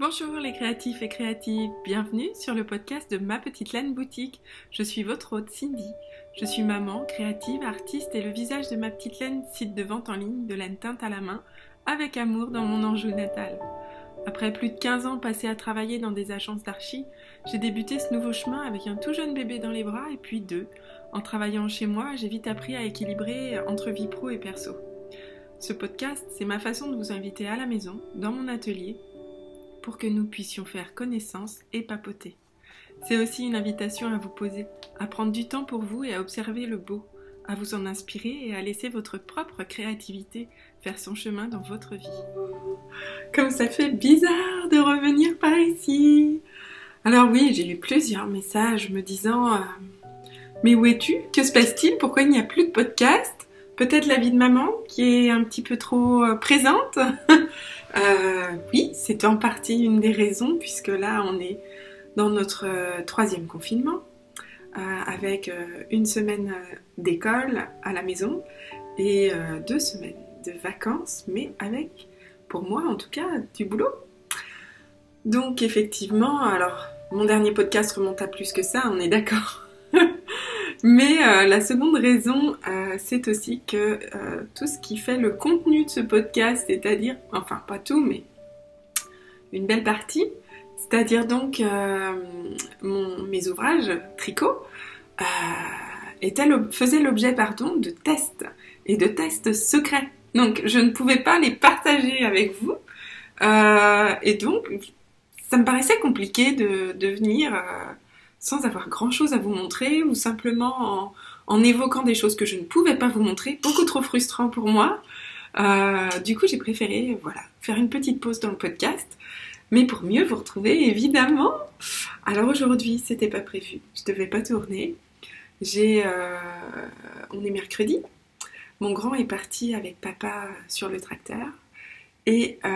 Bonjour les créatifs et créatives, bienvenue sur le podcast de Ma Petite Laine Boutique. Je suis votre hôte Cindy. Je suis maman, créative, artiste et le visage de Ma Petite Laine, site de vente en ligne de laine teinte à la main, avec amour dans mon Anjou natal. Après plus de 15 ans passés à travailler dans des agences d'archi, j'ai débuté ce nouveau chemin avec un tout jeune bébé dans les bras et puis deux. En travaillant chez moi, j'ai vite appris à équilibrer entre vie pro et perso. Ce podcast, c'est ma façon de vous inviter à la maison, dans mon atelier, pour que nous puissions faire connaissance et papoter. C'est aussi une invitation à vous poser, à prendre du temps pour vous et à observer le beau, à vous en inspirer et à laisser votre propre créativité faire son chemin dans votre vie. Comme ça fait bizarre de revenir par ici. Alors oui, j'ai eu plusieurs messages me disant euh, Mais où es-tu? Que se passe-t-il? Pourquoi il n'y a plus de podcast? Peut-être la vie de maman qui est un petit peu trop euh, présente? euh, Oui, c'est en partie une des raisons puisque là on est dans notre troisième confinement avec une semaine d'école à la maison et deux semaines de vacances, mais avec, pour moi en tout cas, du boulot. Donc effectivement, alors mon dernier podcast remonte à plus que ça, on est d'accord. Mais euh, la seconde raison, euh, c'est aussi que euh, tout ce qui fait le contenu de ce podcast, c'est-à-dire, enfin pas tout, mais une belle partie, c'est-à-dire donc mes ouvrages tricot, faisaient l'objet pardon, de tests et de tests secrets. Donc je ne pouvais pas les partager avec vous. Et donc ça me paraissait compliqué de, de venir sans avoir grand-chose à vous montrer ou simplement en, évoquant des choses que je ne pouvais pas vous montrer, beaucoup trop frustrant pour moi. Euh, du coup j'ai préféré voilà faire une petite pause dans le podcast. Mais pour mieux vous retrouver, évidemment. Alors aujourd'hui, c'était pas prévu. Je devais pas tourner. J'ai, euh, on est mercredi, mon grand est parti avec papa sur le tracteur et euh,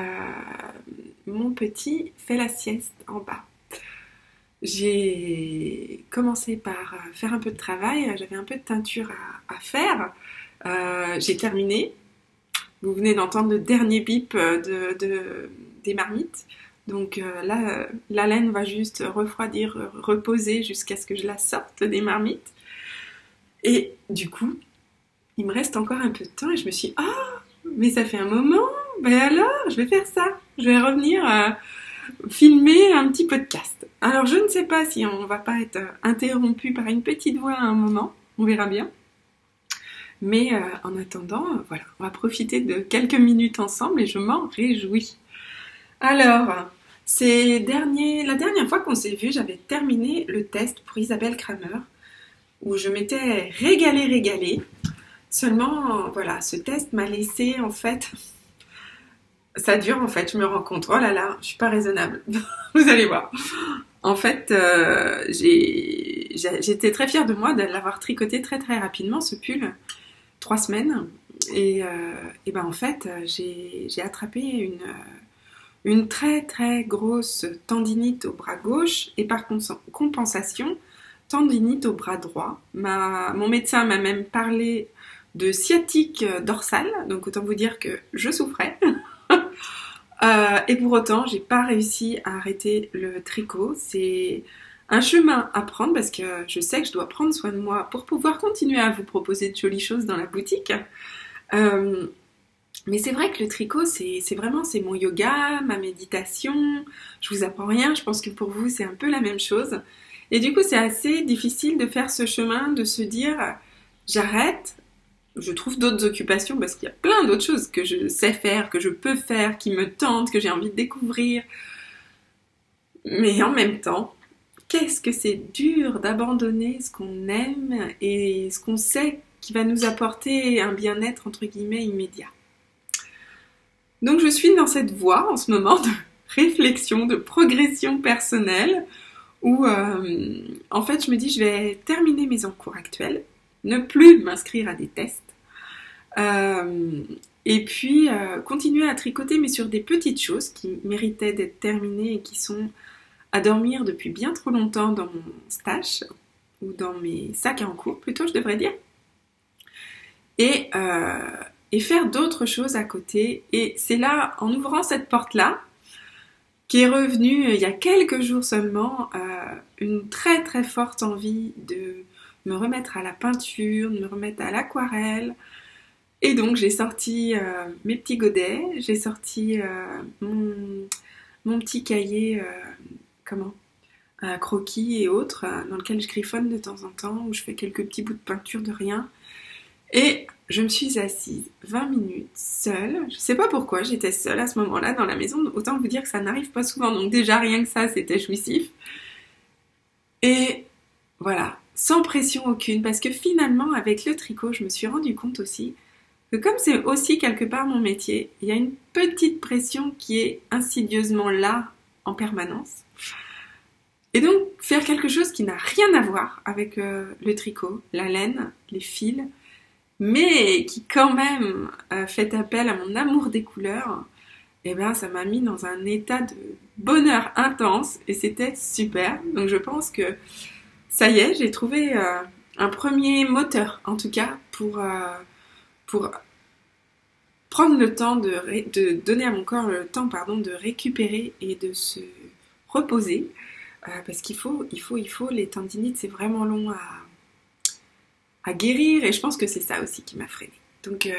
mon petit fait la sieste en bas. J'ai commencé par faire un peu de travail, j'avais un peu de teinture à, faire. Euh, j'ai terminé. Vous venez d'entendre le dernier bip de, des marmites. Donc euh, là, la laine va juste refroidir, reposer jusqu'à ce que je la sorte des marmites. Et du coup, il me reste encore un peu de temps et je me suis dit, ah, mais ça fait un moment, ben alors, je vais faire ça. Je vais revenir euh, filmer un petit podcast. Alors, je ne sais pas si on va pas être interrompu par une petite voix à un moment, on verra bien. Mais euh, en attendant, voilà, on va profiter de quelques minutes ensemble et je m'en réjouis. Alors, c'est dernier, la dernière fois qu'on s'est vu, j'avais terminé le test pour Isabelle Kramer, où je m'étais régalée, régalée. Seulement, voilà, ce test m'a laissé en fait. Ça dure en fait, je me rends compte. Oh là là, je suis pas raisonnable. Vous allez voir. En fait, euh, j'étais très fière de moi de l'avoir tricoté très très rapidement ce pull, trois semaines. Et, euh, ben en fait, j'ai attrapé une, une très très grosse tendinite au bras gauche et par compensation, tendinite au bras droit. Ma, mon médecin m'a même parlé de sciatique dorsale, donc autant vous dire que je souffrais. Euh, et pour autant, j'ai pas réussi à arrêter le tricot. C'est un chemin à prendre parce que je sais que je dois prendre soin de moi pour pouvoir continuer à vous proposer de jolies choses dans la boutique. Euh, mais c'est vrai que le tricot, c'est vraiment c'est mon yoga, ma méditation. Je vous apprends rien. Je pense que pour vous, c'est un peu la même chose. Et du coup, c'est assez difficile de faire ce chemin, de se dire j'arrête, je trouve d'autres occupations parce qu'il y a plein d'autres choses que je sais faire, que je peux faire, qui me tentent, que j'ai envie de découvrir. Mais en même temps, qu'est-ce que c'est dur d'abandonner ce qu'on aime et ce qu'on sait qui va nous apporter un bien-être entre guillemets immédiat. Donc je suis dans cette voie en ce moment de réflexion, de progression personnelle où euh, en fait je me dis je vais terminer mes encours actuels, ne plus m'inscrire à des tests euh, et puis euh, continuer à tricoter, mais sur des petites choses qui méritaient d'être terminées et qui sont à dormir depuis bien trop longtemps dans mon stash, ou dans mes sacs en cours plutôt, je devrais dire. Et, euh, et faire d'autres choses à côté. Et c'est là, en ouvrant cette porte-là, qui est revenu il y a quelques jours seulement, une très très forte envie de me remettre à la peinture, de me remettre à l'aquarelle. Et donc j'ai sorti mes petits godets, j'ai sorti mon, mon, petit cahier, comment croquis et autres, dans lequel je griffonne de temps en temps, où je fais quelques petits bouts de peinture de rien. Et je me suis assise 20 minutes seule. Je sais pas pourquoi, j'étais seule à ce moment-là dans la maison. Autant vous dire que ça n'arrive pas souvent. Donc déjà rien que ça, c'était jouissif. Et voilà, sans pression aucune. Parce que finalement, avec le tricot, je me suis rendu compte aussi que comme c'est aussi quelque part mon métier, il y a une petite pression qui est insidieusement là en permanence. Et donc, faire quelque chose qui n'a rien à voir avec euh, le tricot, la laine, les fils, mais qui quand même euh, fait appel à mon amour des couleurs, eh bien ça m'a mis dans un état de bonheur intense et c'était super. Donc je pense que ça y est, j'ai trouvé euh, un premier moteur en tout cas pour, pour prendre le temps de, de, donner à mon corps le temps pardon, de récupérer et de se reposer. parce qu'il faut, il faut, il faut, les tendinites c'est vraiment long à, à guérir et je pense que c'est ça aussi qui m'a freiné. Donc, euh,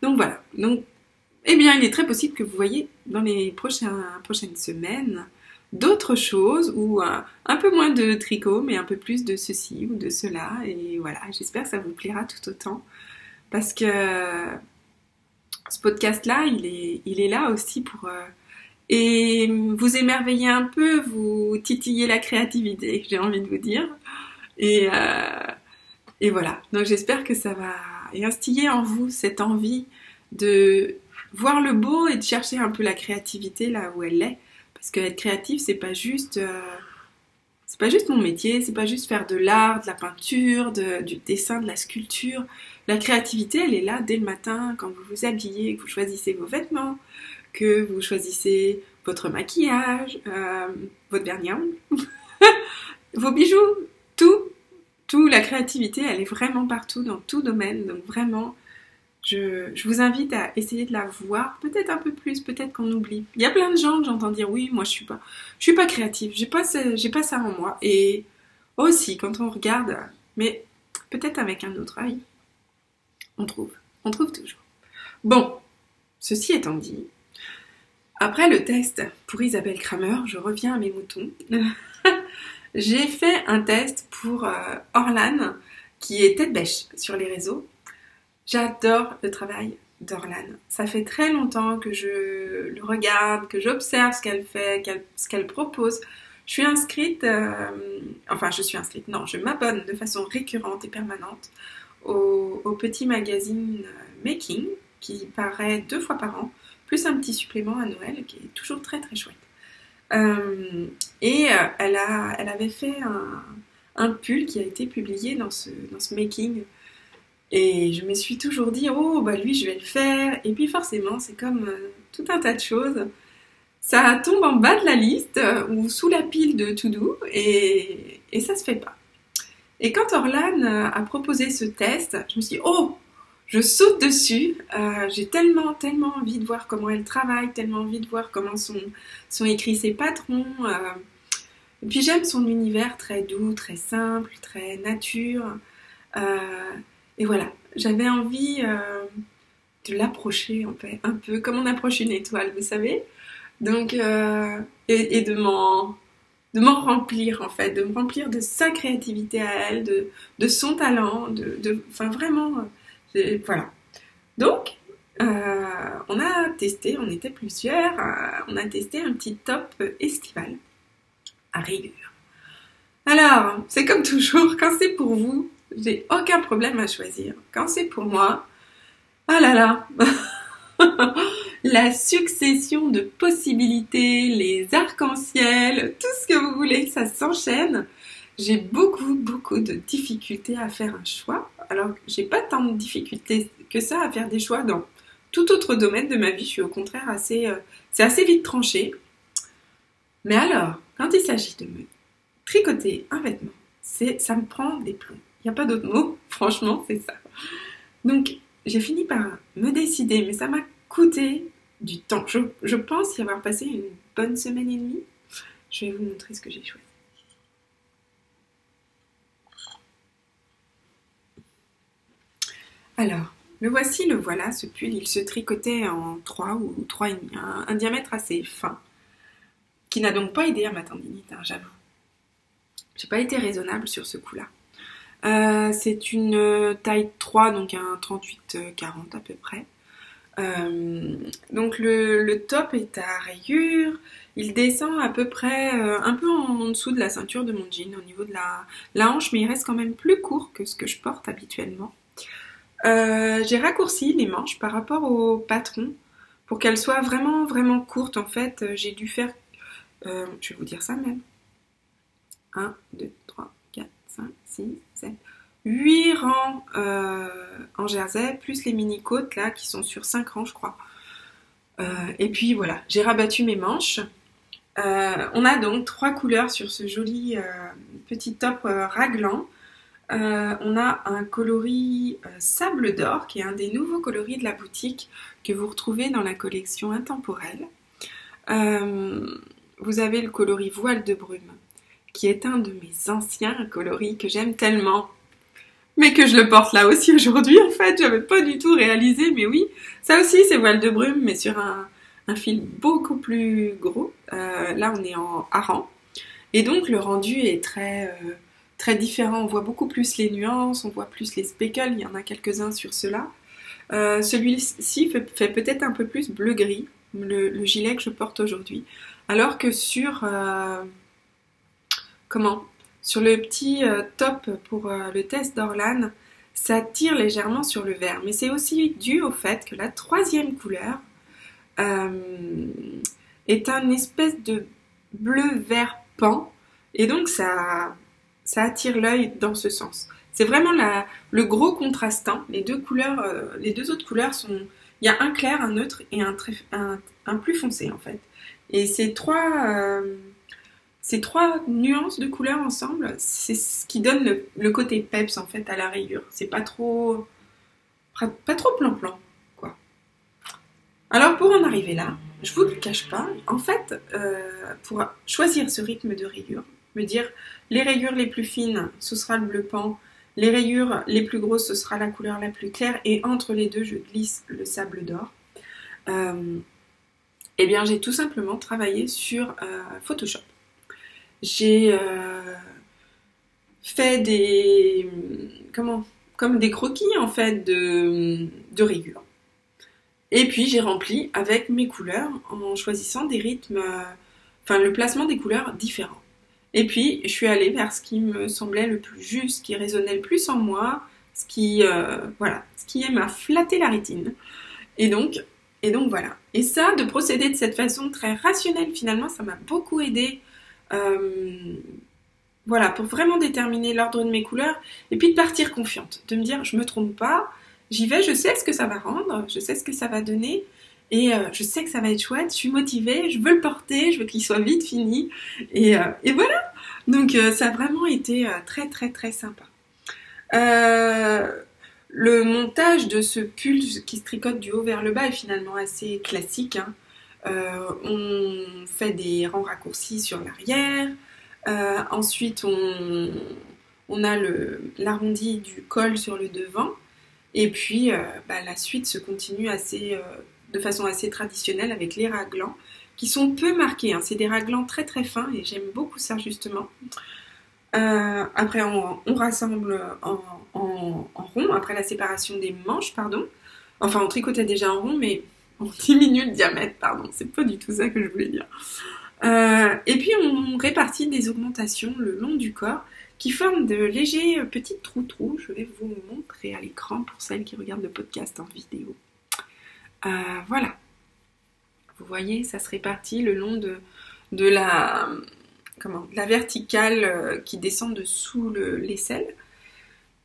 donc voilà. Donc, eh bien, il est très possible que vous voyez dans les prochaines semaines d'autres choses ou un, un, peu moins de tricot, mais un peu plus de ceci ou de cela. Et voilà, j'espère que ça vous plaira tout autant parce que ce podcast-là, il est, il est là aussi pour euh, et vous émerveiller un peu, vous titiller la créativité, j'ai envie de vous dire. Et euh, et voilà, donc j'espère que ça va instiller en vous cette envie de voir le beau et de chercher un peu la créativité là où elle est. Parce qu'être créatif, c'est pas juste, euh, c'est pas juste mon métier, c'est pas juste faire de l'art, de la peinture, du dessin, de la sculpture. La créativité, elle est là dès le matin quand vous vous habillez, que vous choisissez vos vêtements, que vous choisissez votre maquillage, euh, votre vernis vos bijoux, tout tout, la créativité, elle est vraiment partout, dans tout domaine. Donc vraiment, je, vous invite à essayer de la voir, peut-être un peu plus, peut-être qu'on oublie. Il y a plein de gens que j'entends dire oui, moi je suis pas, je suis pas créative, j'ai pas, j'ai pas ça en moi. Et aussi, quand on regarde, mais peut-être avec un autre œil, on trouve, on trouve toujours. Bon, ceci étant dit, après le test pour Isabelle Kramer, je reviens à mes moutons. j'ai fait un test pour euh, Orlan, qui est tête bêche sur les réseaux. J'adore le travail d'Orlan. Ça fait très longtemps que je le regarde, que j'observe ce qu'elle fait, ce qu'elle propose. Je suis inscrite, euh, enfin je suis inscrite, non, je m'abonne de façon récurrente et permanente au, petit magazine euh, Making qui paraît deux fois par an, plus un petit supplément à Noël qui est toujours très très chouette. Euh, et euh, elle, a, elle avait fait un, pull qui a été publié dans ce, dans ce making. Et je me suis toujours dit, oh, bah lui, je vais le faire. Et puis forcément, c'est comme tout un tas de choses. Ça tombe en bas de la liste ou sous la pile de to-do et, et ça se fait pas. Et quand Orlan a proposé ce test, je me suis dit, oh, je saute dessus. Euh, j'ai tellement, tellement envie de voir comment elle travaille, tellement envie de voir comment sont, écrits ses patrons. Euh. Et puis j'aime son univers très doux, très simple, très nature. Euh, et voilà, j'avais envie de l'approcher en fait, un peu comme on approche une étoile, vous savez. Donc, et, de m'en de m'en remplir en fait, de me remplir de sa créativité à elle, de, de son talent, de, enfin vraiment voilà. Donc, euh, on a testé, on était plusieurs, euh, on a testé un petit top estival à rigueur. Alors, c'est comme toujours, quand c'est pour vous, j'ai aucun problème à choisir. Quand c'est pour moi, ah là là, la succession de possibilités, les arcs-en-ciel, tout ce que vous voulez, ça s'enchaîne j'ai beaucoup, beaucoup de difficultés à faire un choix. Alors, j'ai pas tant de difficultés que ça à faire des choix dans tout autre domaine de ma vie. Je suis au contraire assez, euh, c'est assez vite tranché. Mais alors, quand il s'agit de me tricoter un vêtement, ça me prend des plombs. Il n'y a pas d'autre mot, franchement, c'est ça. Donc, j'ai fini par me décider, mais ça m'a coûté du temps. Je, pense y avoir passé une bonne semaine et demie. Je vais vous montrer ce que j'ai choisi. Alors, le voici, le voilà, ce pull, il se tricotait en 3 ou 3,5, un, diamètre assez fin, qui n'a donc pas aidé à ma tendinite, hein, j'avoue. J'ai pas été raisonnable sur ce coup-là. Euh, c'est une taille 3, donc un 38-40 à peu près. Euh, donc le, top est à rayures, il descend à peu près euh, un peu en, dessous de la ceinture de mon jean au niveau de la, hanche, mais il reste quand même plus court que ce que je porte habituellement. Euh, j'ai raccourci les manches par rapport au patron pour qu'elles soient vraiment vraiment courtes. En fait, j'ai dû faire, je vais vous dire ça même, 1, 2, 3, 4, 5, 6, 7, 8 rangs en jersey, plus les mini-côtes là qui sont sur 5 rangs je crois. et puis voilà, j'ai rabattu mes manches. on a donc trois couleurs sur ce joli petit top raglan. Euh, on a un coloris euh, sable d'or qui est un des nouveaux coloris de la boutique que vous retrouvez dans la collection intemporelle. Euh, vous avez le coloris voile de brume qui est un de mes anciens coloris que j'aime tellement. Mais que je le porte là aussi aujourd'hui en fait, j'avais pas du tout réalisé, mais oui, ça aussi c'est voile de brume mais sur un, fil beaucoup plus gros. là on est en hareng et donc le rendu est très très différent. On voit beaucoup plus les nuances, on voit plus les speckles, il y en a quelques-uns sur cela. Euh, celui-ci fait, peut-être un peu plus bleu-gris, le, gilet que je porte aujourd'hui. Alors que sur... Euh, comment? Sur le petit euh, top pour le test d'Orlan, ça tire légèrement sur le vert. Mais c'est aussi dû au fait que la troisième couleur est un espèce de bleu-vert pan. Et donc ça, attire l'œil dans ce sens. C'est vraiment le gros contrastant. Les deux couleurs, euh, les deux autres couleurs sont, il y a un clair, un neutre et un, plus foncé en fait. Et ces trois, euh, ces trois nuances de couleurs ensemble, c'est ce qui donne le, côté peps en fait à la rayure. C'est pas trop, pas trop plan-plan quoi. Alors pour en arriver là, je vous le cache pas, en fait, euh, pour choisir ce rythme de rayure, me dire les rayures les plus fines, ce sera le bleu pan, les rayures les plus grosses, ce sera la couleur la plus claire, et entre les deux, je glisse le sable d'or. Euh, eh bien, j'ai tout simplement travaillé sur euh, Photoshop. J'ai euh, fait des. Comment Comme des croquis en fait de, de. Et puis j'ai rempli avec mes couleurs en choisissant des rythmes, enfin le placement des couleurs différents. Et puis, je suis allée vers ce qui me semblait le plus juste, ce qui résonnait le plus en moi, ce qui, euh, voilà, ce qui m'a flatté la rétine. Et donc, et donc voilà. Et ça, de procéder de cette façon très rationnelle, finalement, ça m'a beaucoup aidé. Euh, voilà, pour vraiment déterminer l'ordre de mes couleurs et puis de partir confiante, de me dire je me trompe pas, j'y vais, je sais ce que ça va rendre, je sais ce que ça va donner et euh, je sais que ça va être chouette, je suis motivée, je veux le porter, je veux qu'il soit vite fini. Et, euh, voilà. Donc ça a vraiment été très très très sympa. le montage de ce pull qui se tricote du haut vers le bas est finalement assez classique. Hein. On fait des rangs raccourcis sur l'arrière. ensuite, on, a l'arrondi du col sur le devant. Et puis, bah, la suite se continue assez de façon assez traditionnelle avec les raglans qui sont peu marqués. Hein. C'est des raglans très très fins et j'aime beaucoup ça justement. Euh, après, on, rassemble en, rond, après la séparation des manches, pardon. Enfin, on tricotait déjà en rond, mais on diminue le diamètre, pardon. C'est pas du tout ça que je voulais dire. Euh, et puis, on répartit des augmentations le long du corps qui forment de légers petits trous-trous. Je vais vous montrer à l'écran pour celles qui regardent le podcast en vidéo. Euh, voilà. Vous voyez, ça se répartit le long de, de la, comment, la verticale euh, qui descend dessous l'aisselle.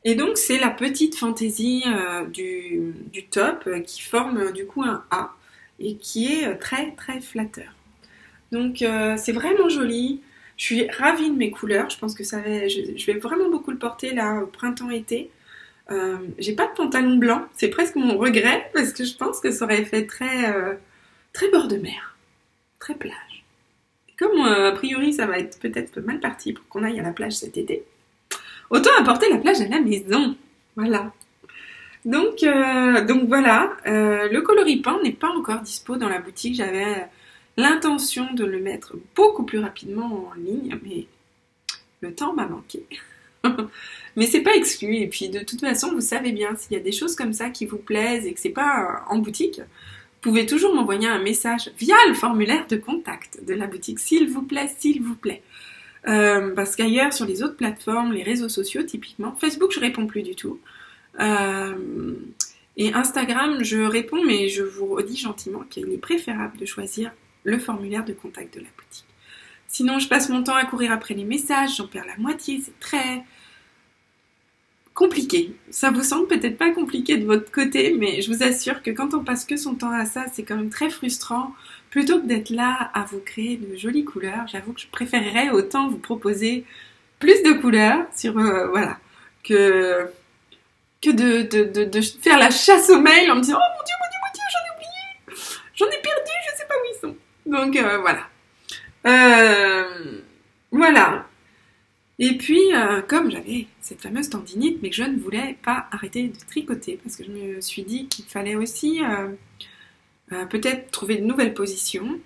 Et donc c'est la petite fantaisie euh, du, top qui forme du coup un A et qui est très très flatteur. Donc c'est vraiment joli. Je suis ravie de mes couleurs. Je pense que ça va, je, vais vraiment beaucoup le porter là au printemps-été. Euh, j'ai pas de pantalon blanc, c'est presque mon regret parce que je pense que ça aurait fait très, euh, très bord de mer, très plage. comme a priori ça va être peut-être mal parti pour qu'on aille à la plage cet été, autant apporter la plage à la maison. Voilà. Donc, donc voilà, le coloripin n'est pas encore dispo dans la boutique. J'avais l'intention de le mettre beaucoup plus rapidement en ligne, mais le temps m'a manqué. mais c'est pas exclu. Et puis de toute façon, vous savez bien, s'il y a des choses comme ça qui vous plaisent et que c'est pas en boutique, vous pouvez toujours m'envoyer un message via le formulaire de contact de la boutique, s'il vous plaît, s'il vous plaît. Euh, parce qu'ailleurs, sur les autres plateformes, les réseaux sociaux, typiquement, Facebook, je réponds plus du tout. Euh, et Instagram, je réponds, mais je vous redis gentiment qu'il est préférable de choisir le formulaire de contact de la boutique. Sinon, je passe mon temps à courir après les messages, j'en perds la moitié, c'est très compliqué. Ça vous semble peut-être pas compliqué de votre côté, mais je vous assure que quand on passe que son temps à ça, c'est quand même très frustrant. Plutôt que d'être là à vous créer de jolies couleurs, j'avoue que je préférerais autant vous proposer plus de couleurs sur euh, voilà que que de, faire la chasse aux mails en me disant oh mon dieu mon dieu mon dieu j'en ai oublié j'en ai perdu je sais pas où ils sont donc euh, voilà. Euh, voilà. Et puis, comme j'avais cette fameuse tendinite, mais que je ne voulais pas arrêter de tricoter, parce que je me suis dit qu'il fallait aussi peut-être trouver de nouvelles positions,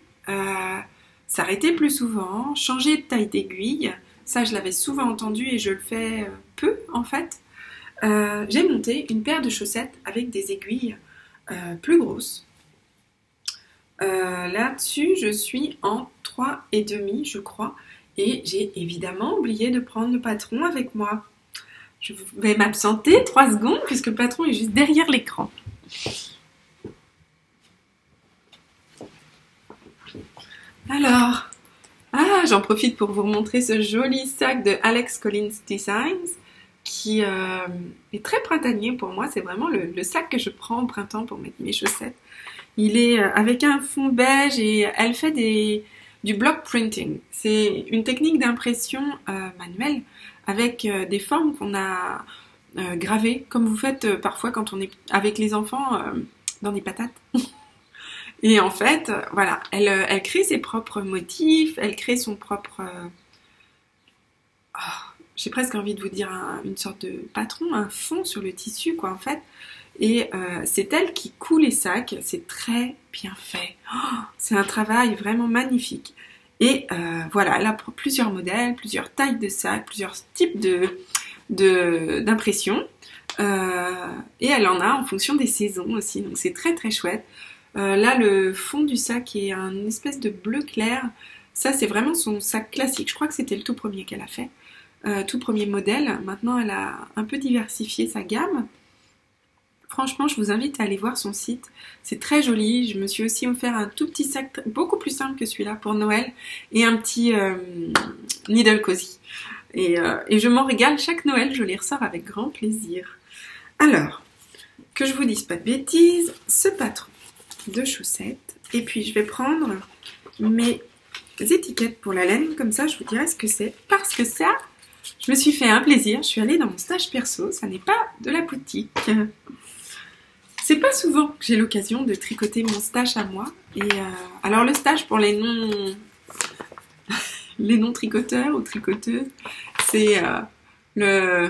s'arrêter plus souvent, changer de taille d'aiguille. Ça, je l'avais souvent entendu et je le fais peu en fait. J'ai monté une paire de chaussettes avec des aiguilles plus grosses euh, là-dessus, je suis en 3,5, je crois. Et j'ai évidemment oublié de prendre le patron avec moi. Je vais m'absenter 3 secondes puisque le patron est juste derrière l'écran. Alors, ah, j'en profite pour vous montrer ce joli sac de Alex Collins Designs qui euh, est très printanier pour moi. C'est vraiment le, sac que je prends au printemps pour mettre mes chaussettes. Il est euh, avec un fond beige et elle fait du block printing. C'est une technique d'impression euh, manuelle avec des formes qu'on a gravées, comme vous faites parfois quand on est avec les enfants dans des patates. et en fait, voilà, elle, elle, crée ses propres motifs, elle crée son propre... Oh, j'ai presque envie de vous dire une sorte de patron, un fond sur le tissu, quoi, en fait. Et euh, c'est elle qui coule les sacs. C'est très bien fait. Oh, c'est un travail vraiment magnifique. Et euh, voilà, elle a plusieurs modèles, plusieurs tailles de sacs, plusieurs types de d'impression. Euh, et elle en a en fonction des saisons aussi. Donc c'est très très chouette. Là, le fond du sac est un espèce de bleu clair. Ça, c'est vraiment son sac classique. Je crois que c'était le tout premier qu'elle a fait. tout premier modèle. Maintenant, elle a un peu diversifié sa gamme. Franchement, je vous invite à aller voir son site. C'est très joli. Je me suis aussi offert un tout petit sac beaucoup plus simple que celui-là pour Noël et un petit euh, needle cozy. Euh, et, je m'en régale chaque Noël. Je les ressors avec grand plaisir. Alors, que je vous dise pas de bêtises, ce patron de chaussettes. Et puis, je vais prendre mes étiquettes pour la laine. Comme ça, je vous dirai ce que c'est. Parce que ça, je me suis fait un plaisir. Je suis allée dans mon stage perso. Ça n'est pas de la boutique. C'est pas souvent que j'ai l'occasion de tricoter mon stage à moi. Et euh, alors le stage pour les non les non tricoteurs ou tricoteuses, c'est euh, le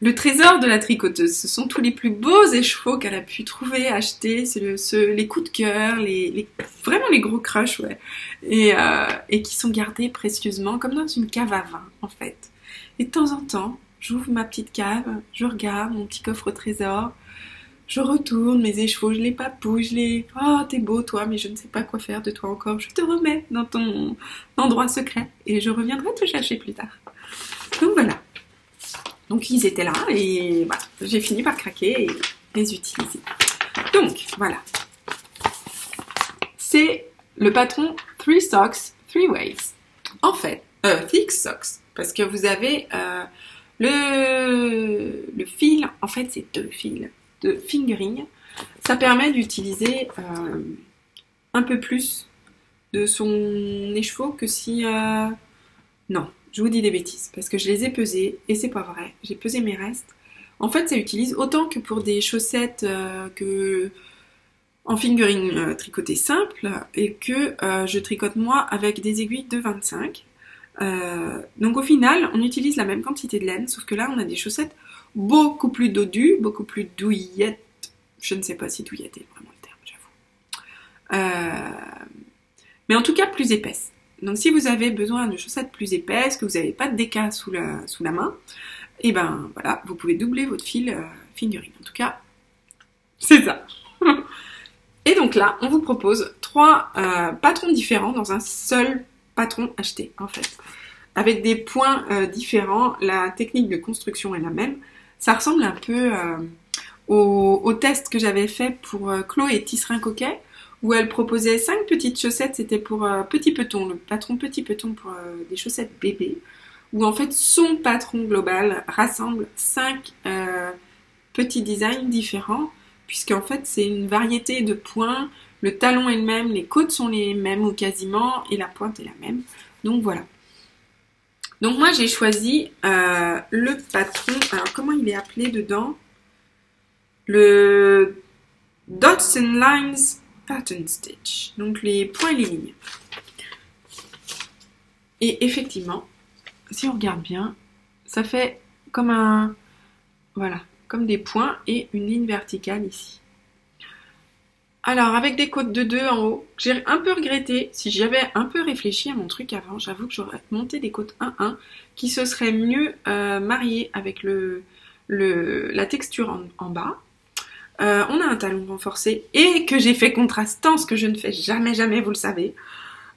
le trésor de la tricoteuse. Ce sont tous les plus beaux écheveaux qu'elle a pu trouver, acheter, c'est le, les coups de cœur, les, vraiment les gros crushs, ouais, et, euh, et qui sont gardés précieusement comme dans une cave à vin en fait. Et de temps en temps, j'ouvre ma petite cave, je regarde mon petit coffre au trésor, je retourne mes écheveaux, je les papouille, je les... Oh, t'es beau toi, mais je ne sais pas quoi faire de toi encore. Je te remets dans ton endroit secret et je reviendrai te chercher plus tard. Donc voilà. Donc ils étaient là et voilà, j'ai fini par craquer et les utiliser. Donc voilà. C'est le patron Three Socks, Three Ways. En fait, euh, Thick Socks, parce que vous avez euh, le, le fil, en fait c'est deux fils de fingering, ça permet d'utiliser euh, un peu plus de son écheveau que si... Non, je vous dis des bêtises, parce que je les ai pesés, et c'est pas vrai, j'ai pesé mes restes. En fait, ça utilise autant que pour des chaussettes euh, que... en fingering euh, tricoté simple et que euh, je tricote moi avec des aiguilles de 25. Euh, donc au final, on utilise la même quantité de laine, sauf que là, on a des chaussettes beaucoup plus dodues, beaucoup plus douillettes. Je ne sais pas si douillette est vraiment le terme, j'avoue. mais en tout cas, plus épaisses. Donc si vous avez besoin de chaussettes plus épaisses, que vous n'avez pas de déca sous la, main, et eh ben voilà, vous pouvez doubler votre fil fingering. En tout cas, c'est ça. Et donc là, on vous propose trois euh, patrons différents dans un seul patron acheté, en fait. Avec des points euh, différents, la technique de construction est la même. Ça ressemble un peu euh, au, test que j'avais fait pour Chloé Tisserin Coquet, où elle proposait cinq petites chaussettes, c'était pour Petit Peton, le patron Petit Peton pour des chaussettes bébés, où en fait son patron global rassemble cinq petits designs différents puisqu'en fait c'est une variété de points, le talon est le même, les côtes sont les mêmes ou quasiment, et la pointe est la même. Donc voilà. Donc moi j'ai choisi euh, le patron, alors comment il est appelé dedans? Le Dots and Lines Pattern Stitch, donc les points et les lignes. Et effectivement, si on regarde bien, ça fait comme un... Voilà, comme des points et une ligne verticale ici. Alors, avec des côtes de 2 en haut, j'ai un peu regretté, si j'avais un peu réfléchi à mon truc avant, j'avoue que j'aurais monté des côtes 1-1 qui se seraient mieux euh, mariées avec le, la texture en, bas. Euh, on a un talon renforcé et que j'ai fait contrastant, ce que je ne fais jamais, jamais, vous le savez.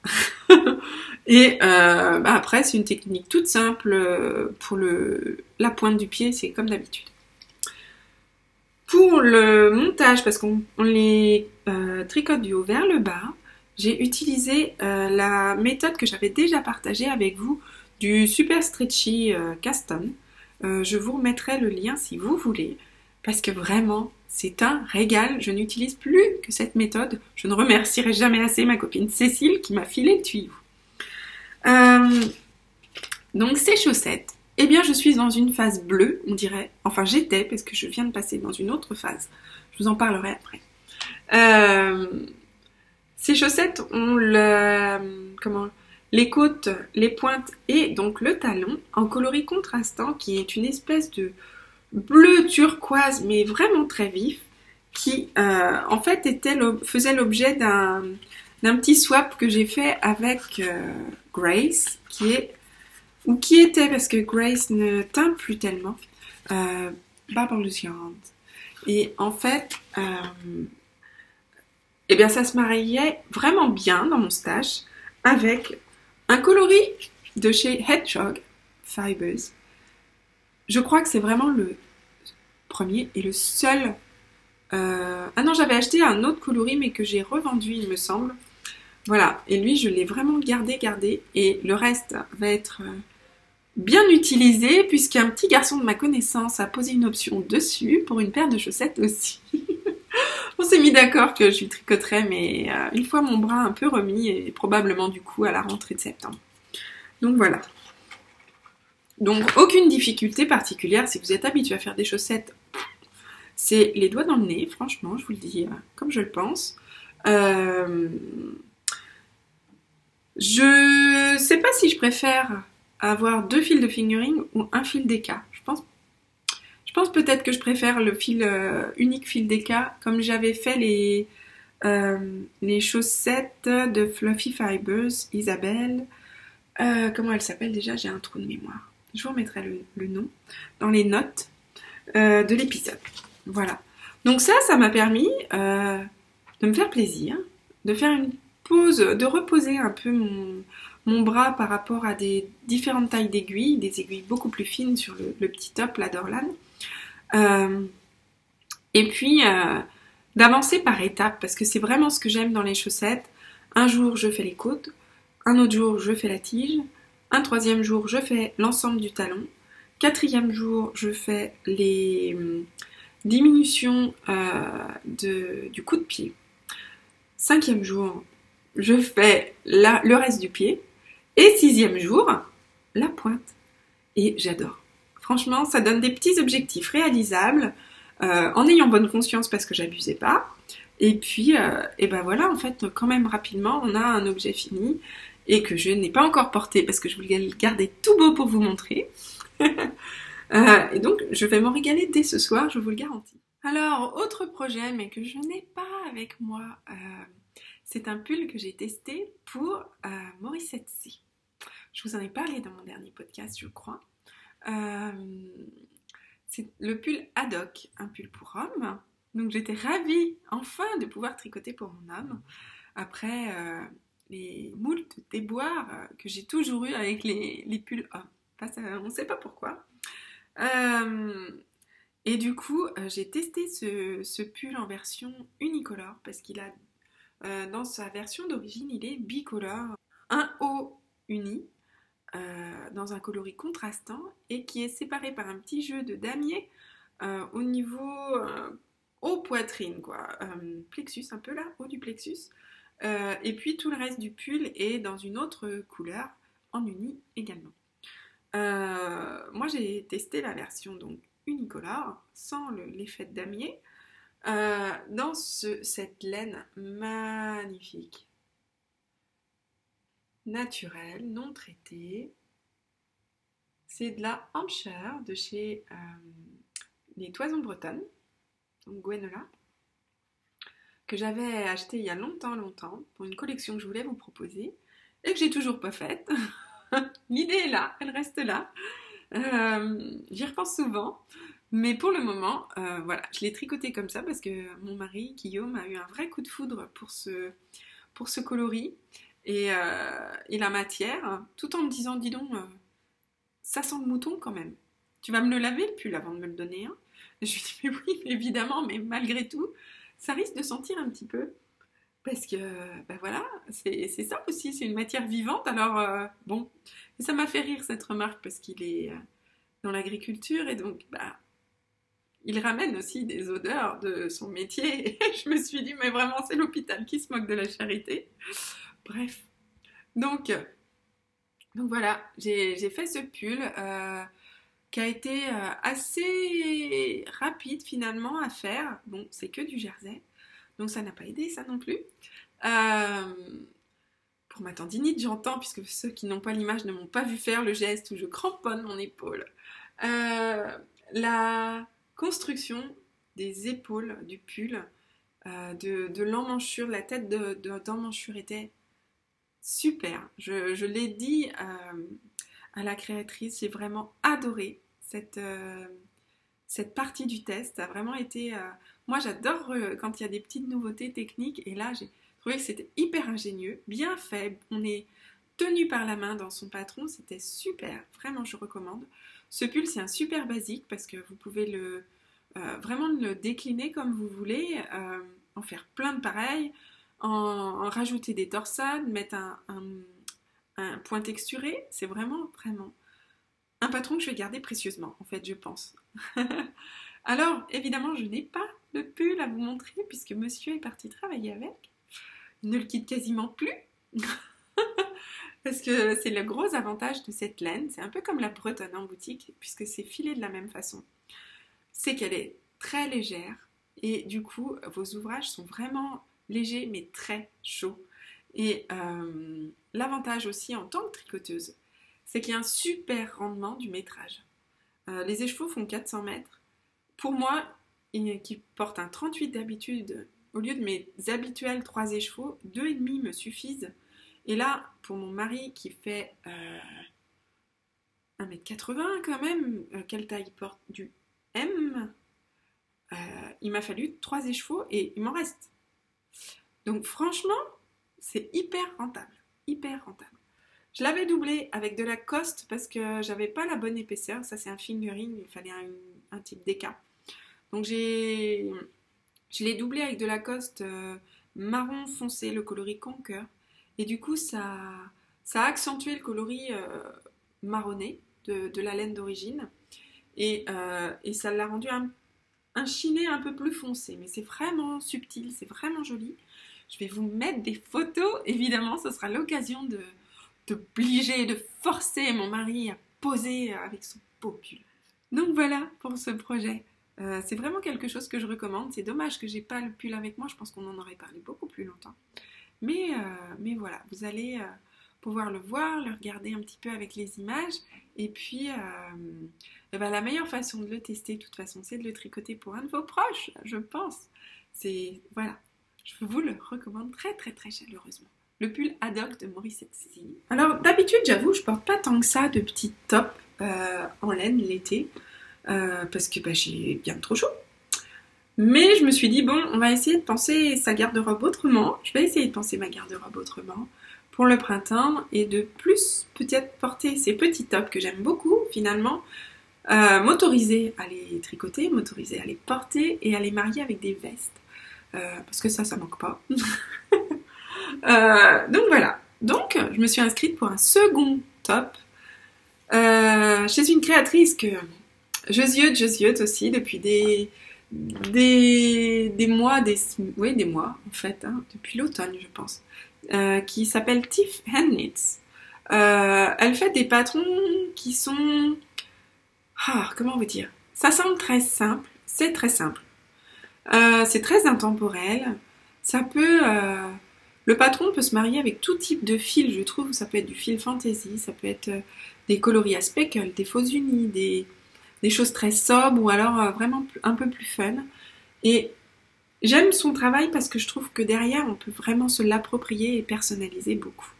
et euh, bah après, c'est une technique toute simple pour le, la pointe du pied, c'est comme d'habitude. Pour le montage, parce qu'on les euh, tricote du haut vers le bas, j'ai utilisé euh, la méthode que j'avais déjà partagée avec vous du Super Stretchy euh, Caston. je vous remettrai le lien si vous voulez, parce que vraiment, c'est un régal. Je n'utilise plus que cette méthode. Je ne remercierai jamais assez ma copine Cécile qui m'a filé le tuyau. donc ces chaussettes, eh bien, je suis dans une phase bleue, on dirait. Enfin, j'étais, parce que je viens de passer dans une autre phase. Je vous en parlerai après. Euh, ces chaussettes ont comment, les côtes, les pointes et donc le talon en coloris contrastant qui est une espèce de bleu turquoise mais vraiment très vif qui euh, en fait était faisait l'objet d'un petit swap que j'ai fait avec euh, Grace qui est ou qui était, parce que Grace ne teint plus tellement, euh, Yarn. Et en fait, euh, eh bien ça se mariait vraiment bien dans mon stash avec un coloris de chez Hedgehog Fibers. Je crois que c'est vraiment le premier et le seul. Euh, ah non, j'avais acheté un autre coloris mais que j'ai revendu, il me semble. Voilà, et lui je l'ai vraiment gardé, gardé, et le reste va être euh, bien utilisé puisqu'un petit garçon de ma connaissance a posé une option dessus pour une paire de chaussettes aussi. On s'est mis d'accord que je lui tricoterais mais euh, une fois mon bras un peu remis et probablement du coup à la rentrée de septembre. Donc voilà. Donc aucune difficulté particulière si vous êtes habitué à faire des chaussettes. C'est les doigts dans le nez, franchement, je vous le dis euh, comme je le pense. Euh, je sais pas si je préfère avoir deux fils de fingering ou un fil DK. Je pense, peut-être que je préfère le fil euh, unique fil DK comme j'avais fait les, euh, chaussettes de Fluffy Fibers, Isabelle. Comment elle s'appelle déjà? J'ai un trou de mémoire. Je vous remettrai le, nom dans les notes de l'épisode. Voilà. Donc ça, ça m'a permis de me faire plaisir, de faire une pause, de reposer un peu mon, bras par rapport à des différentes tailles d'aiguilles, des aiguilles beaucoup plus fines sur le, petit top, la Dorlan. Euh, et puis euh, d'avancer par étapes, parce que c'est vraiment ce que j'aime dans les chaussettes. Un jour, je fais les côtes, un autre jour, je fais la tige, un troisième jour, je fais l'ensemble du talon, quatrième jour, je fais les hum, diminutions euh, du coup de pied. Cinquième jour, je fais le reste du pied. Et sixième jour, la pointe. Et j'adore. Franchement, ça donne des petits objectifs réalisables euh, en ayant bonne conscience parce que j'abusais pas. Et puis, et ben voilà, en fait, quand même rapidement, on a un objet fini et que je n'ai pas encore porté parce que je voulais le garder tout beau pour vous montrer. et donc, je vais m'en régaler dès ce soir, je vous le garantis. Alors, autre projet, mais que je n'ai pas avec moi, c'est un pull que j'ai testé pour Morissette C. Je vous en ai parlé dans mon dernier podcast, je crois. Euh, c'est le pull ad hoc, un pull pour homme. Donc j'étais ravie enfin de pouvoir tricoter pour mon homme après euh, les moultes déboires euh, que j'ai toujours eu avec les, les pulls hommes. on ne sait pas pourquoi. et du coup, j'ai testé ce, ce, pull en version unicolore parce qu'il a, dans sa version d'origine, il est bicolore. Un haut uni euh, dans un coloris contrastant et qui est séparé par un petit jeu de damier euh, au niveau euh, haut poitrine, quoi, plexus un peu là, haut du plexus. Et puis tout le reste du pull est dans une autre couleur, en uni également. moi j'ai testé la version donc unicolore, sans l'effet de damier, dans cette laine magnifique naturel, non traité. C'est de la Hampshire de chez euh, les Toisons Bretonnes, donc Gwenola, que j'avais acheté il y a longtemps, longtemps, pour une collection que je voulais vous proposer et que j'ai toujours pas faite. L'idée est là, elle reste là. Euh, j'y repense souvent, mais pour le moment, euh, voilà, je l'ai tricoté comme ça parce que mon mari Guillaume a eu un vrai coup de foudre pour ce, pour ce coloris euh, et, la matière, tout en me disant, dis donc, ça sent le mouton quand même. Tu vas me le laver le pull avant de me le donner hein? Je lui dis, mais oui, évidemment, mais malgré tout, ça risque de sentir un petit peu. Parce que, ben voilà, c'est ça aussi, c'est une matière vivante. Alors, euh, bon, ça m'a fait rire cette remarque parce qu'il est dans l'agriculture et donc, bah, il ramène aussi des odeurs de son métier. Je me suis dit, mais vraiment, c'est l'hôpital qui se moque de la charité. Bref. Donc, donc voilà, j'ai fait ce pull euh, qui a été euh, assez rapide finalement à faire. Bon, c'est que du jersey, donc ça n'a pas aidé ça non plus. Euh, pour ma tendinite, j'entends, puisque ceux qui n'ont pas l'image ne m'ont pas vu faire le geste où je cramponne mon épaule. la construction des épaules du pull, de, l'emmanchure, la tête d'emmanchure de, était super. Je, l'ai dit euh, à la créatrice, j'ai vraiment adoré cette, euh, cette partie du test. Ça a vraiment été. Euh, moi, j'adore quand il y a des petites nouveautés techniques. Et là, j'ai trouvé que c'était hyper ingénieux, bien fait. On est tenu par la main dans son patron. C'était super. Vraiment, je recommande. Ce pull, c'est un super basique parce que vous pouvez le. vraiment le décliner comme vous voulez, en faire plein de pareils, en, rajouter des torsades, mettre un, point texturé. C'est vraiment, vraiment un patron que je vais garder précieusement, en fait, je pense. Alors, évidemment, je n'ai pas le pull à vous montrer puisque monsieur est parti travailler avec. Ne le quitte quasiment plus. Parce que c'est le gros avantage de cette laine. C'est un peu comme la bretonne en boutique, puisque c'est filé de la même façon. C'est qu'elle est très légère et du coup, vos ouvrages sont vraiment léger mais très chaud. Et euh, l'avantage aussi en tant que tricoteuse, c'est qu'il y a un super rendement du métrage. Euh, les écheveaux font 400 mètres. Pour moi, qui porte un 38 d'habitude, au lieu de mes habituels 3 écheveaux, 2,5 me suffisent. Et là, pour mon mari qui fait 1m80 euh, quand même, quelle taille porte Du M, il m'a fallu 3 écheveaux et il m'en reste. Donc franchement, c'est hyper rentable, hyper rentable. Je l'avais doublé avec de la coste parce que j'avais pas la bonne épaisseur. Ça, c'est un fingering, il fallait un, type DK. Donc j'ai, je l'ai doublé avec de la coste euh, marron foncé, le coloris Conquer. Et du coup, ça, ça a accentué le coloris euh, marronné de, la laine d'origine. Et, euh, et, ça l'a rendu un, un chiné un peu plus foncé. Mais c'est vraiment subtil, c'est vraiment joli. Je vais vous mettre des photos. Évidemment, ce sera l'occasion de d'obliger, de forcer mon mari à poser avec son beau pull. Donc voilà pour ce projet. Euh, c'est vraiment quelque chose que je recommande. C'est dommage que j'ai pas le pull avec moi. Je pense qu'on en aurait parlé beaucoup plus longtemps. Mais, euh, mais voilà, vous allez euh, pouvoir le voir, le regarder un petit peu avec les images. Et puis, ben, la meilleure façon de le tester, de toute façon, c'est de le tricoter pour un de vos proches, je pense. C'est voilà, je vous le recommande très très très chaleureusement. Le pull ad hoc de Maurice Alors d'habitude, j'avoue, je porte pas tant que ça de petits tops en laine l'été. Euh, parce que bah, j'ai bien trop chaud. Mais je me suis dit, bon, on va essayer de penser sa garde-robe autrement. Je vais essayer de penser ma garde-robe autrement pour le printemps et de plus peut-être porter ces petits tops que j'aime beaucoup finalement, euh, m'autoriser à les tricoter, m'autoriser à les porter et à les marier avec des vestes. Euh, parce que ça, ça manque pas. donc voilà. Donc, je me suis inscrite pour un second top chez une créatrice que Josieute, Josieute aussi, depuis des, des, des mois, des, oui, des mois en fait, hein, depuis l'automne je pense, euh, qui s'appelle Tiff Handknits. Euh, elle fait des patrons qui sont... Ah, comment vous dire? Ça semble très simple, c'est très simple. Euh, c'est très intemporel. Ça peut... le patron peut se marier avec tout type de fil, je trouve. Ça peut être du fil fantasy, ça peut être des coloris à speckle, des faux unis, des choses très sobres ou alors euh, vraiment un peu plus fun. Et j'aime son travail parce que je trouve que derrière, on peut vraiment se l'approprier et personnaliser beaucoup.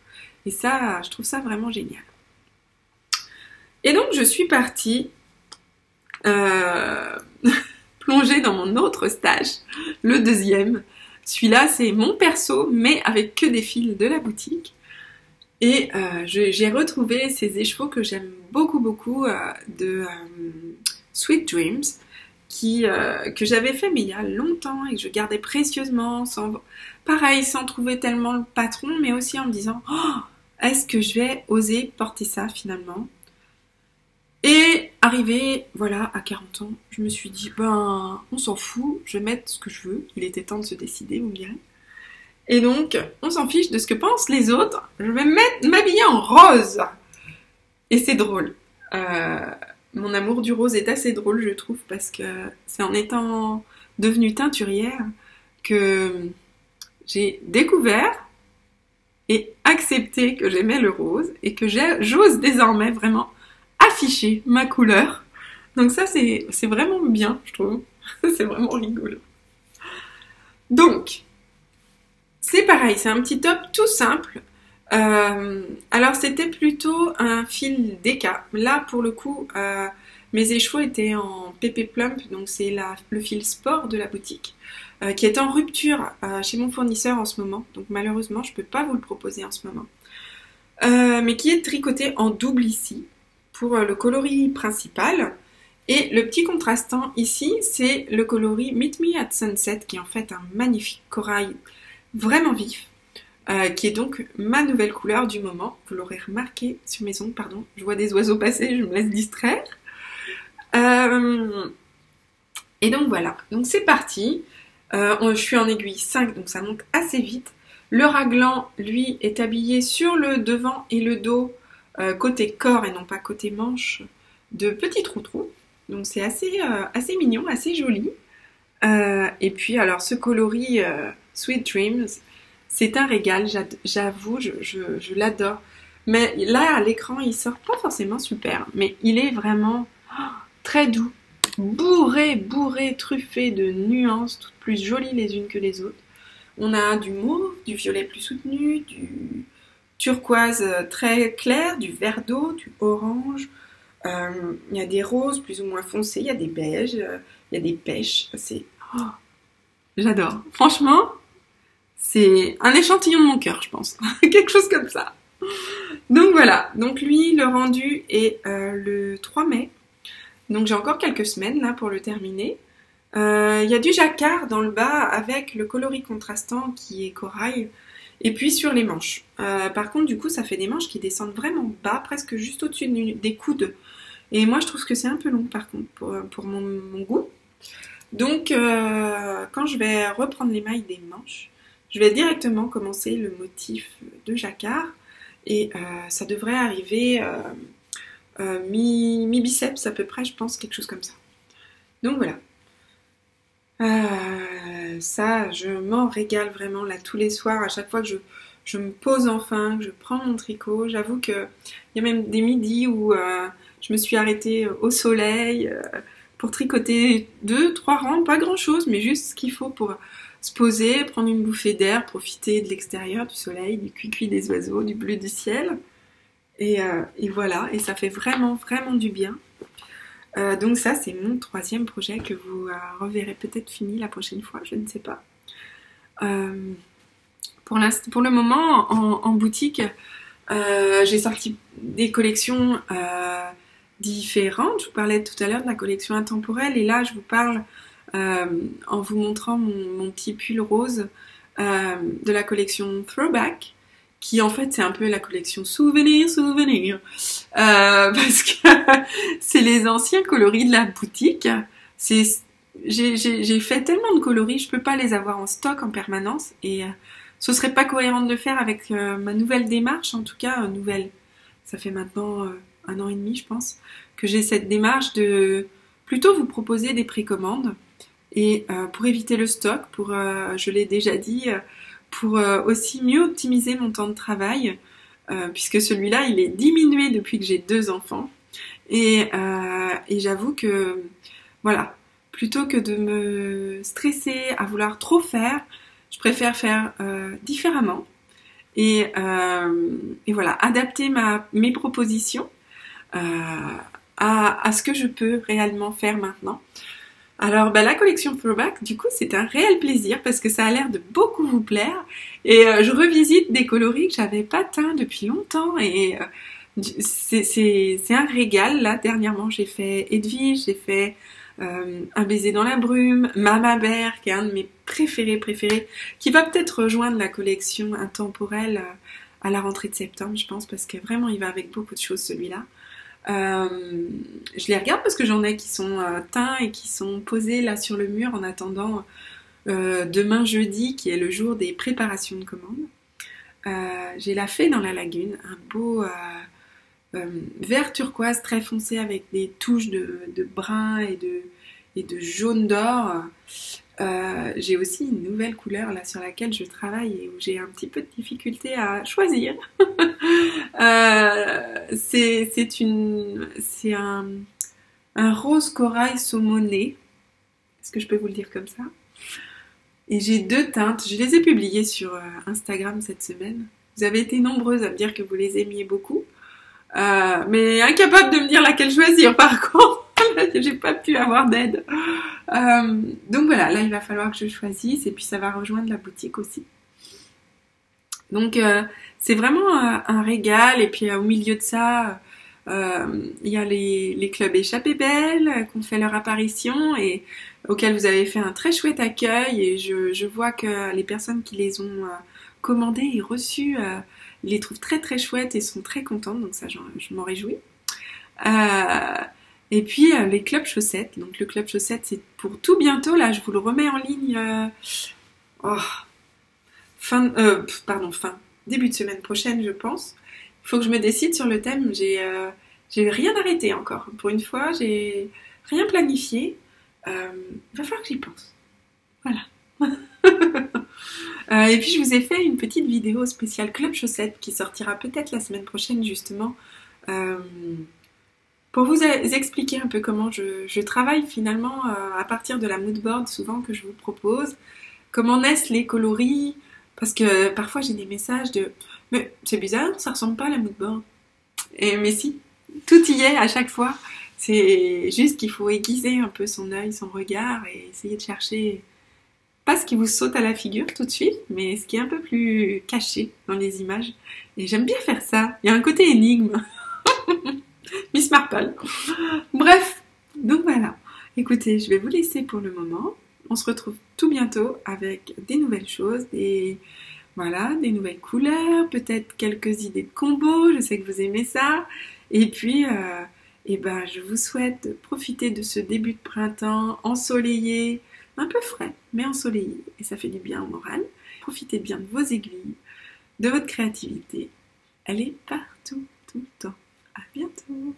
Et ça, je trouve ça vraiment génial. Et donc, je suis partie euh, plonger dans mon autre stage, le deuxième. Celui-là, c'est mon perso, mais avec que des fils de la boutique. Et euh, j'ai retrouvé ces écheveaux que j'aime beaucoup, beaucoup euh, de euh, Sweet Dreams, que j'avais fait il y a longtemps et que je gardais précieusement, pareil, sans trouver tellement le patron, mais aussi en me disant oh, est-ce que je vais oser porter ça finalement? Arrivé, voilà, à 40 ans, je me suis dit ben, on s'en fout, je vais mettre ce que je veux. Il était temps de se décider, vous me direz. Et donc, on s'en fiche de ce que pensent les autres. Je vais m'habiller en rose. Et c'est drôle. Euh, mon amour du rose est assez drôle, je trouve, parce que c'est en étant devenue teinturière que j'ai découvert et accepté que j'aimais le rose et que j'ose désormais vraiment afficher ma couleur. Donc ça, c'est vraiment bien, je trouve. c'est vraiment rigolo. Donc, c'est pareil, c'est un petit top tout simple. Euh, alors c'était plutôt un fil DK. Là pour le coup, euh, mes échevaux étaient en PP Plump, donc c'est le fil sport de la boutique, euh, qui est en rupture chez mon fournisseur en ce moment. Donc malheureusement, je ne peux pas vous le proposer en ce moment. mais qui est tricoté en double ici pour le coloris principal. Et le petit contrastant ici, c'est le coloris Meet Me at Sunset, qui est en fait un magnifique corail vraiment vif, euh, qui est donc ma nouvelle couleur du moment. Vous l'aurez remarqué sur mes ongles, pardon. Je vois des oiseaux passer, je me laisse distraire. Euh, et donc voilà, donc c'est parti. Euh, je suis en aiguille 5, donc ça monte assez vite. Le raglan, lui, est habillé sur le devant et le dos, côté corps et non pas côté manche, de petits trous-trous. Donc c'est assez, assez mignon, assez joli. et puis alors ce coloris Sweet Dreams, c'est un régal, j'avoue, je, l'adore. Mais là, à l'écran, il sort pas forcément super, mais il est vraiment oh, très doux, bourré, bourré, truffé de nuances, toutes plus jolies les unes que les autres. On a du mauve, du violet plus soutenu, du turquoise très clair, du vert d'eau, du orange. Euh, il y a des roses plus ou moins foncées, il y a des beiges, il y a des pêches. C'est, oh, j'adore. Franchement, c'est un échantillon de mon cœur, je pense. Quelque chose comme ça. Donc voilà, donc lui, le rendu est euh, le 3 mai. Donc j'ai encore quelques semaines là pour le terminer. Euh, il y a du jacquard dans le bas avec le coloris contrastant qui est corail. Et puis sur les manches. Euh, par contre, du coup, ça fait des manches qui descendent vraiment bas, presque juste au-dessus des coudes. Et moi, je trouve que c'est un peu long, par contre, pour, mon, mon, goût. Donc, quand je vais reprendre les mailles des manches, je vais directement commencer le motif de jacquard et euh, ça devrait arriver euh, euh, mi-biceps à peu près, je pense, quelque chose comme ça. Donc voilà. Euh, ça, je m'en régale vraiment là tous les soirs, à chaque fois que je, me pose enfin, que je prends mon tricot. J'avoue qu'il y a même des midis où euh, je me suis arrêtée au soleil euh, pour tricoter deux, trois rangs, pas grand chose, mais juste ce qu'il faut pour se poser, prendre une bouffée d'air, profiter de l'extérieur, du soleil, du cuicui des oiseaux, du bleu du ciel. Et, voilà, et ça fait vraiment, vraiment du bien. Euh, donc ça, c'est mon troisième projet que vous euh, reverrez peut-être fini la prochaine fois, je ne sais pas. Euh, pour, pour, le moment, en, boutique, j'ai sorti des collections différentes. Je vous parlais tout à l'heure de la collection intemporelle et là, je vous parle en vous montrant mon petit pull rose de la collection Throwback qui en fait c'est un peu la collection souvenir souvenir euh, parce que c'est les anciens coloris de la boutique. C'est j'ai fait tellement de coloris je peux pas les avoir en stock en permanence. Et euh, ce serait pas cohérent de le faire avec euh, ma nouvelle démarche. En tout cas nouvelle. Ça fait maintenant un an et demi je pense que j'ai cette démarche de plutôt vous proposer des précommandes. Et pour éviter le stock pour je l'ai déjà dit pour euh, aussi mieux optimiser mon temps de travail, euh, puisque celui-là, il est diminué depuis que j'ai deux enfants. Et, euh, et j'avoue que, voilà, plutôt que de me stresser à vouloir trop faire, je préfère faire différemment. Et, voilà, adapter mes propositions à, ce que je peux réellement faire maintenant. Alors bah, la collection Throwback, du coup, c'est un réel plaisir parce que ça a l'air de beaucoup vous plaire. Et euh, je revisite des coloris que j'avais pas teints depuis longtemps et euh, c'est un régal. Là, dernièrement, j'ai fait Edwige, j'ai fait euh, Un baiser dans la brume, Mama Bear, qui est un de mes préférés préférés, qui va peut-être rejoindre la collection intemporelle à la rentrée de septembre, je pense, parce que vraiment, il va avec beaucoup de choses celui-là. Euh, je les regarde parce que j'en ai qui sont euh, teints et qui sont posés là sur le mur en attendant euh, demain jeudi qui est le jour des préparations de commande. J'ai la fée dans la lagune, un beau vert turquoise très foncé avec des touches de, brun et de jaune d'or. Euh, j'ai aussi une nouvelle couleur là sur laquelle je travaille et où j'ai un petit peu de difficulté à choisir. euh, c'est c'est un, rose corail saumoné. Est-ce que je peux vous le dire comme ça? Et j'ai deux teintes. Je les ai publiées sur euh, Instagram cette semaine. Vous avez été nombreuses à me dire que vous les aimiez beaucoup, mais incapable de me dire laquelle choisir par contre. j'ai pas pu avoir d'aide. Euh, donc voilà, là il va falloir que je choisisse et puis ça va rejoindre la boutique aussi. Donc euh, c'est vraiment un, régal et puis au milieu de ça, euh, il y a les, clubs échappés belles qui ont fait leur apparition et auxquels vous avez fait un très chouette accueil et je, vois que les personnes qui les ont commandés et reçus les trouvent très très chouettes et sont très contentes donc ça je m'en réjouis. Et puis euh, les clubs chaussettes. Donc le club chaussettes, c'est pour tout bientôt. Là, je vous le remets en ligne. Euh, oh, fin, euh, pardon, fin, début de semaine prochaine, je pense. Il faut que je me décide sur le thème. J'ai, rien arrêté encore. Pour une fois, j'ai rien planifié. il va falloir que j'y pense. Voilà. et puis je vous ai fait une petite vidéo spéciale club chaussettes qui sortira peut-être la semaine prochaine justement. Pour vous expliquer un peu comment je, travaille finalement euh, à partir de la moodboard souvent que je vous propose, comment naissent les coloris, parce que parfois j'ai des messages de mais c'est bizarre, ça ressemble pas à la moodboard. Et mais si, tout y est à chaque fois. C'est juste qu'il faut aiguiser un peu son œil, son regard et essayer de chercher pas ce qui vous saute à la figure tout de suite, mais ce qui est un peu plus caché dans les images. Et j'aime bien faire ça. Il y a un côté énigme. Miss Marple. Bref, donc voilà. Écoutez, je vais vous laisser pour le moment. On se retrouve tout bientôt avec des nouvelles choses, des voilà, des nouvelles couleurs, peut-être quelques idées de combos. Je sais que vous aimez ça. Et puis, euh, eh ben, je vous souhaite profiter de ce début de printemps ensoleillé, un peu frais, mais ensoleillé, et ça fait du bien au moral. Profitez bien de vos aiguilles, de votre créativité. Elle est partout, tout le temps. À bientôt